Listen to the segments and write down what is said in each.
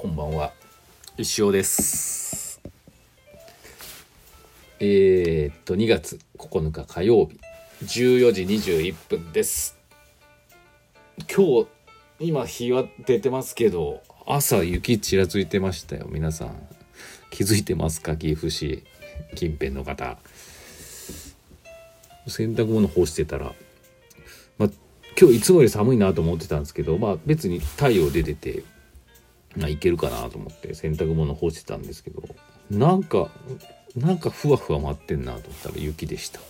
こんばんは。石尾です。えー、っと2月9日火曜日。14時21分です。今日今日は出てますけど朝雪ちらついてましたよ。皆さん。気づいてますか？岐阜市。近辺の方。洗濯物干してたら。まあ今日いつもより寒いなと思ってたんですけどまあ別に太陽出てて、いけるかなと思って洗濯物干してたんですけどなんかなんかふわふわ舞ってんなと思ったら雪でした。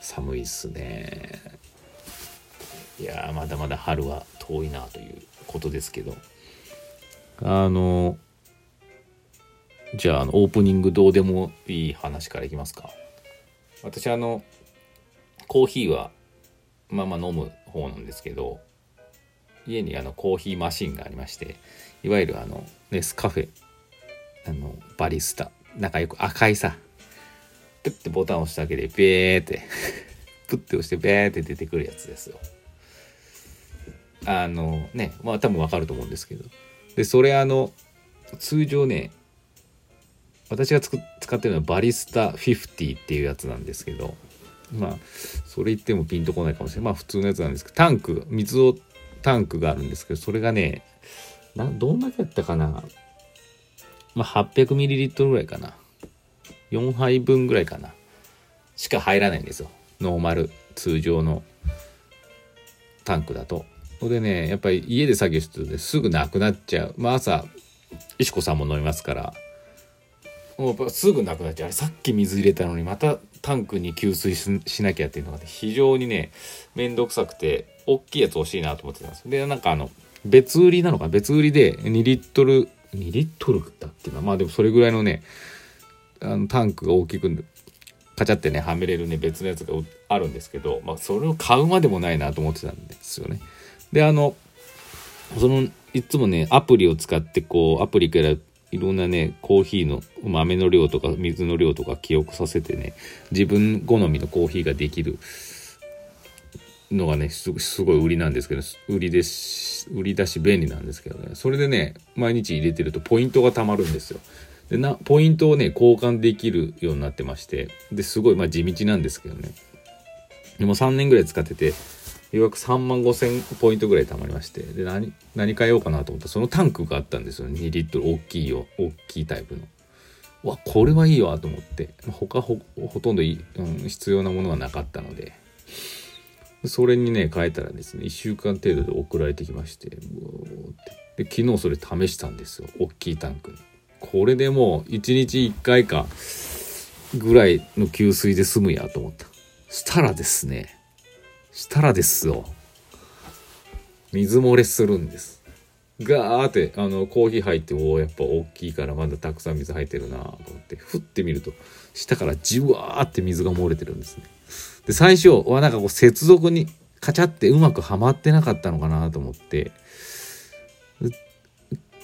寒いっすね。いやまだまだ春は遠いなということですけど。あのじゃああのオープニングどうでもいい話からいきますか。私あのコーヒーはまあまあ飲む方なんですけど家にあのコーヒーマシンがありましていわゆるあのネスカフェ。あのバリスタ。仲良く赤いさ。プッてボタンを押しただけでベーって。プッて押してベーって出てくるやつですよ。あのねまあ多分わかると思うんですけど。でそれあの通常ね私が使ってるのはバリスタ50っていうやつなんですけど。まあそれ言ってもピンとこないかもしれない。まあ普通のやつなんですけど。タンク水をタンクがあるんですけどそれがねなどんだけやったかな。まあ 800ml ぐらいかな。4杯分ぐらいかな。しか入らないんですよ。ノーマル通常のタンクだと。それでねやっぱり家で作業してるとすぐなくなっちゃう。まあ朝石子さんも飲みますから。もうすぐなくなっちゃう。あれさっき水入れたのにまたタンクに給水しなきゃっていうのが、ね、非常にね面倒くさくて大きいやつ欲しいなと思ってたんです。でなんかあの別売りなのか別売りで2リットル2リットルだっけな？まあでもそれぐらいのねあのタンクが大きくカチャってねはめれるね別のやつがあるんですけど、まあ、それを買うまでもないなと思ってたんですよね。であのそのいつもねアプリを使ってこうアプリからいろんなねコーヒーの豆の量とか水の量とか記憶させてね自分好みのコーヒーができる。のがねすごい売りなんですけど売りです売り出し便利なんですけどね。それでね毎日入れてるとポイントが貯まるんですよ。でなポイントをね交換できるようになってまして。ですごいまあ地道なんですけどね。でも3年ぐらい使っててようやく3万5千ポイントぐらい貯まりましてで何何買えようかなと思ったらそのタンクがあったんですよ。2リットル大きいよ。大きいタイプの。わこれはいいわと思って。他ほほとんどい、うん、必要なものはなかったので。それにね変えたらですね1週間程度で送られてきましてで昨日それ試したんですよ。大きいタンクに。これでもう1日1回かぐらいの給水で済むやと思った。したらですねしたらですよ。水漏れするんです。ガーってあのコーヒー入っておおやっぱ大きいからまだたくさん水入ってるなと思って振ってみると下からじわーって水が漏れてるんですね。で最初はなんかこう接続にカチャってうまくはまってなかったのかなと思って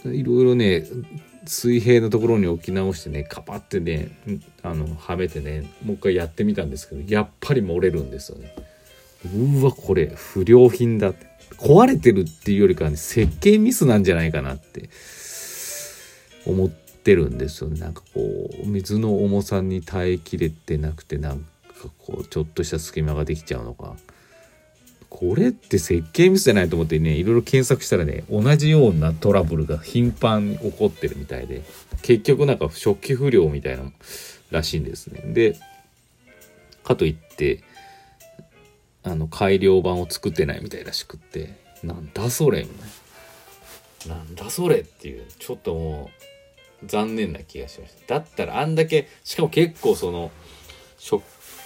いろいろね水平のところに置き直してねカパってねあのはめてねもう一回やってみたんですけどやっぱり漏れるんですよね。うわこれ不良品だって。壊れてるっていうよりかはね設計ミスなんじゃないかなって。思ってるんですよね。なんかこう水の重さに耐えきれてなくてなんかこうちょっとした隙間ができちゃうのか。これって設計ミスじゃないと思ってねいろいろ検索したらね同じようなトラブルが頻繁に起こってるみたいで結局なんか初期不良みたいならしいんですね。でかといってあの改良版を作ってないみたいらしくってなんだそれみたいなんだそれっていうちょっともう残念な気がしましただったらあんだけしかも結構その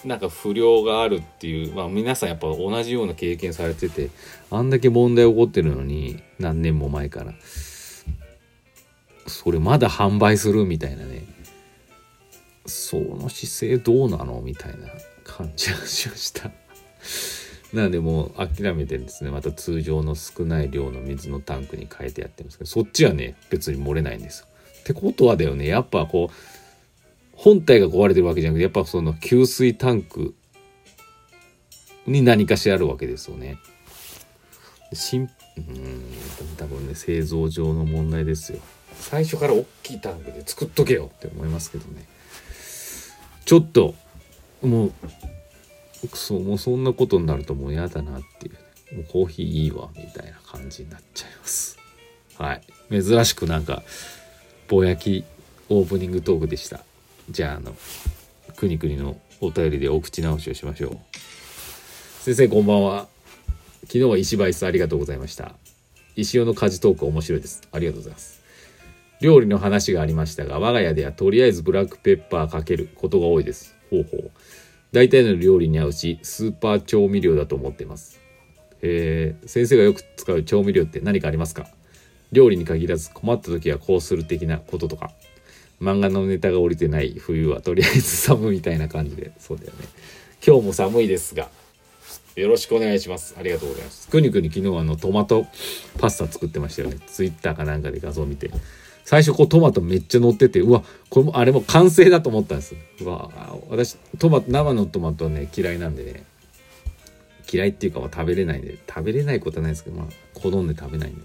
なんか不良があるっていう、まあ皆さんやっぱ同じような経験されてて、あんだけ問題起こってるのに、何年も前から。それまだ販売するみたいなね。その姿勢どうなのみたいな感じがしました。なのでもう諦めてですね、また通常の少ない量の水のタンクに変えてやってますけど、そっちはね、別に漏れないんですよ。ってことはだよね、やっぱこう、本体が壊れてるわけじゃなくて、やっぱその給水タンクに何かしらあるわけですよね。心うん多分ね製造上の問題ですよ最初から大きいタンクで作っとけよって思いますけどねちょっともうくそもうそんなことになるともう嫌だなっていう、ね、もうコーヒーいいわみたいな感じになっちゃいます。はい。珍しくなんかぼやきオープニングトークでした。じゃああのくにくにのお便りでお口直しをしましょう。先生こんばんは。昨日は石橋さんありがとうございました。石尾の家事トーク面白いです。ありがとうございます。料理の話がありましたが我が家ではとりあえずブラックペッパーかけることが多いです。ほうほう。大体の料理に合うしスーパー調味料だと思ってます。えー、先生がよく使う調味料って何かありますか？料理に限らず困った時はこうする的なこととか。漫画のネタが降りてない冬はとりあえず寒みたいな感じで。そうだよね。今日も寒いですがよろしくお願いします。ありがとうございます。くにくに昨日あのトマトパスタ作ってましたよね。ツイッターかなんかで画像見て。最初こうトマトめっちゃ乗っててうわこれもあれも完成だと思ったんです。うわ私トマト生のトマトはね嫌いなんでね。嫌いっていうか食べれないんで。食べれないことはないですけどまあ好んで食べないんで。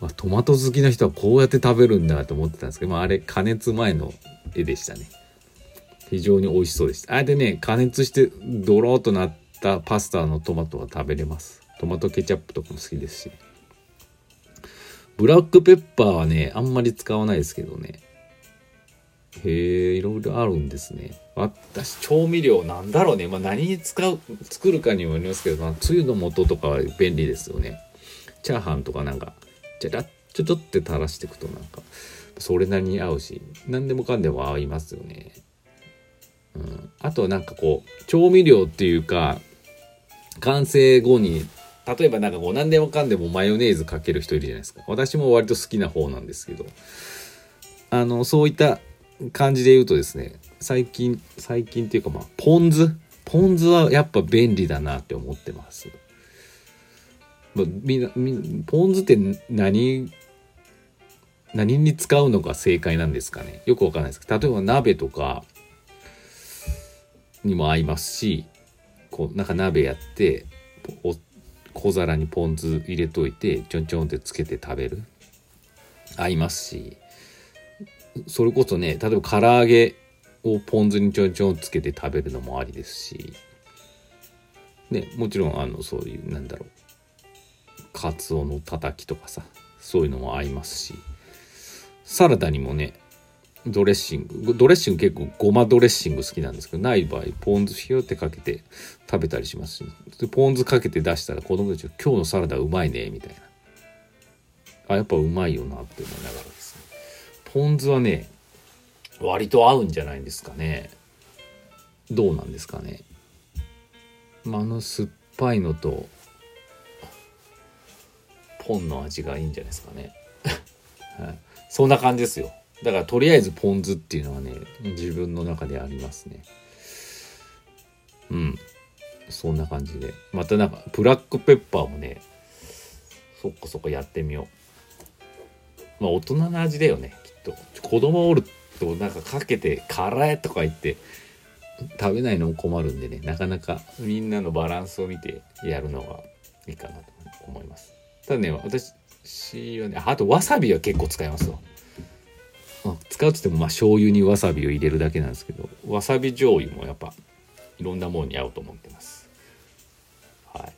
まあ、トマト好きな人はこうやって食べるんだと思ってたんですけど、まあ、あれ加熱前の絵でしたね。非常に美味しそうでした。あれでね加熱してドローとなったパスタのトマトは食べれます。トマトケチャップとかも好きですしブラックペッパーはねあんまり使わないですけどね。へえいろいろあるんですね。私調味料なんだろうね。まあ何に使う作るかにもよりますけど、まあ、つゆの素とかは便利ですよね。チャーハンとかなんか。じゃらっちょちょって垂らしていくとなんかそれなりに合うし何でもかんでも合いますよね。うん、あとなんかこう調味料っていうか完成後に例えばなんかこう何でもかんでもマヨネーズかける人いるじゃないですか。私も割と好きな方なんですけど。あのそういった感じで言うとですね最近最近っていうかまあポン酢？ポン酢はやっぱ便利だなって思ってます。まあ、みんなみポン酢って何？何に使うのが正解なんですかね？よくわかんないですけど。例えば鍋とかにも合いますしこうなんか鍋やって小皿にポン酢入れといてちょんちょんってつけて食べる。合いますし。それこそね例えば唐揚げをポン酢にちょんちょんつけて食べるのもありですし。ねもちろんあのそういうなんだろう。カツオのたたきとかさそういうのも合いますし。サラダにもねドレッシング。ドレッシング結構ごまドレッシング好きなんですけどない場合ポン酢ひよってかけて食べたりしますし、でポン酢かけて出したら子供たちが「今日のサラダうまいね」みたいな。あやっぱうまいよなって思いながらですね。ポン酢はね割と合うんじゃないんですかね。どうなんですかね、まあ、あの酸っぱいのとポンの味がいいんじゃないですかね、はい、そんな感じですよ。だからとりあえずポン酢っていうのはね自分の中でありますね。うん。そんな感じで。またなんかブラックペッパーもねそっかそっかやってみよう。まあ大人の味だよねきっと。子供おるとなんかかけて辛いとか言って食べないのも困るんでねなかなかみんなのバランスを見てやるのがいいかなと思います。ただね私はねあとわさびは結構使いますわ。使うっつってもまあ醤油にわさびを入れるだけなんですけどわさび醤油もやっぱいろんなものに合うと思ってます。はい。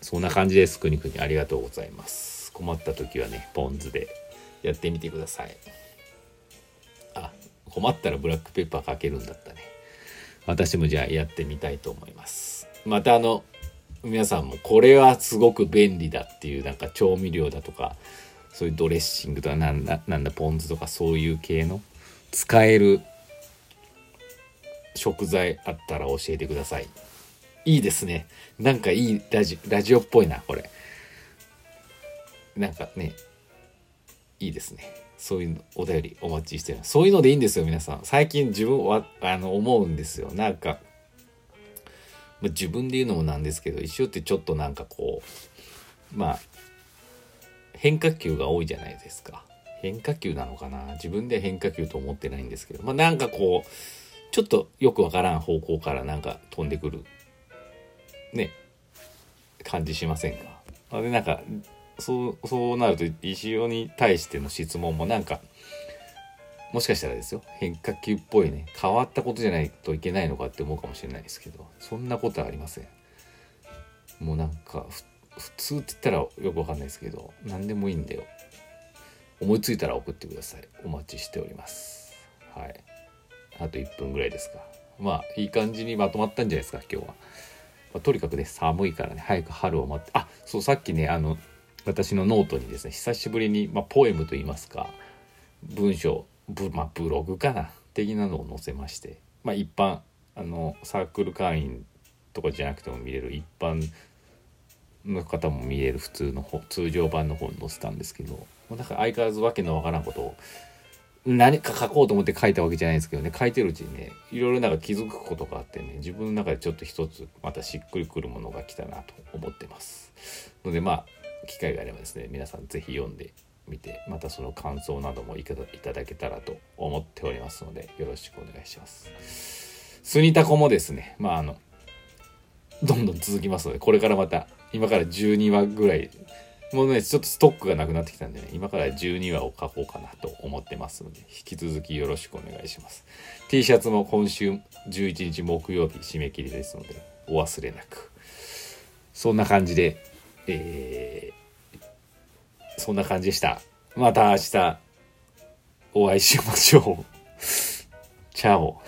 そんな感じです。くにくにありがとうございます。困った時はねポン酢でやってみてください。あ困ったらブラックペッパーかけるんだったね。私もじゃあやってみたいと思います。またあの皆さんもこれはすごく便利だっていうなんか調味料だとかそういうドレッシングとかなんだなんだポン酢とかそういう系の？使える食材あったら教えてください。いいですね。なんかいいラジラジオっぽいなこれ。なんかねいいですね。そういうお便りお待ちしてます。そういうのでいいんですよ皆さん。最近自分はあの思うんですよ。なんかま、自分で言うのもなんですけど一緒ってちょっとなんかこうまあ変化球が多いじゃないですか。変化球なのかな？自分で変化球と思ってないんですけど。まあなんかこうちょっとよくわからん方向からなんか飛んでくる。ね。感じしませんか？あれなんかそうそうなると石尾に対しての質問もなんかもしかしたらですよ。変化球っぽいね。変わったことじゃないといけないのかって思うかもしれないですけど。そんなことはありません。もうなんか普通って言ったらよくわかんないですけど何でもいいんだよ。思いついたら送ってください。お待ちしております。はい。あと1分ぐらいですか。まあいい感じにまとまったんじゃないですか今日は、まあ、とにかくね寒いからね早く春を待って。あそうさっきねあの私のノートにですね久しぶりに、まあ、ポエムといいますか文章ブ,、まあ、ブログかな的なのを載せまして。まあ一般あのサークル会員とかじゃなくても見れる一般の方も見れる普通の方通常版の方に載せたんですけどだから相変わらずわけのわからんことを何か書こうと思って書いたわけじゃないですけどね書いてるうちにねいろいろなんか気づくことがあってね自分の中でちょっと一つまたしっくりくるものが来たなと思ってます。のでまあ機会があればですね皆さん是非読んでみてまたその感想などもいただけたらと思っておりますのでよろしくお願いします。スニタコもですねまああのどんどん続きますのでこれからまた今から12話ぐらいもうね、ちょっとストックがなくなってきたんでね、今から12話を書こうかなと思ってますので、引き続きよろしくお願いします。T シャツも今週11日木曜日締め切りですので、お忘れなく。そんな感じで、えー、そんな感じでした。また明日、お会いしましょう。チャオ。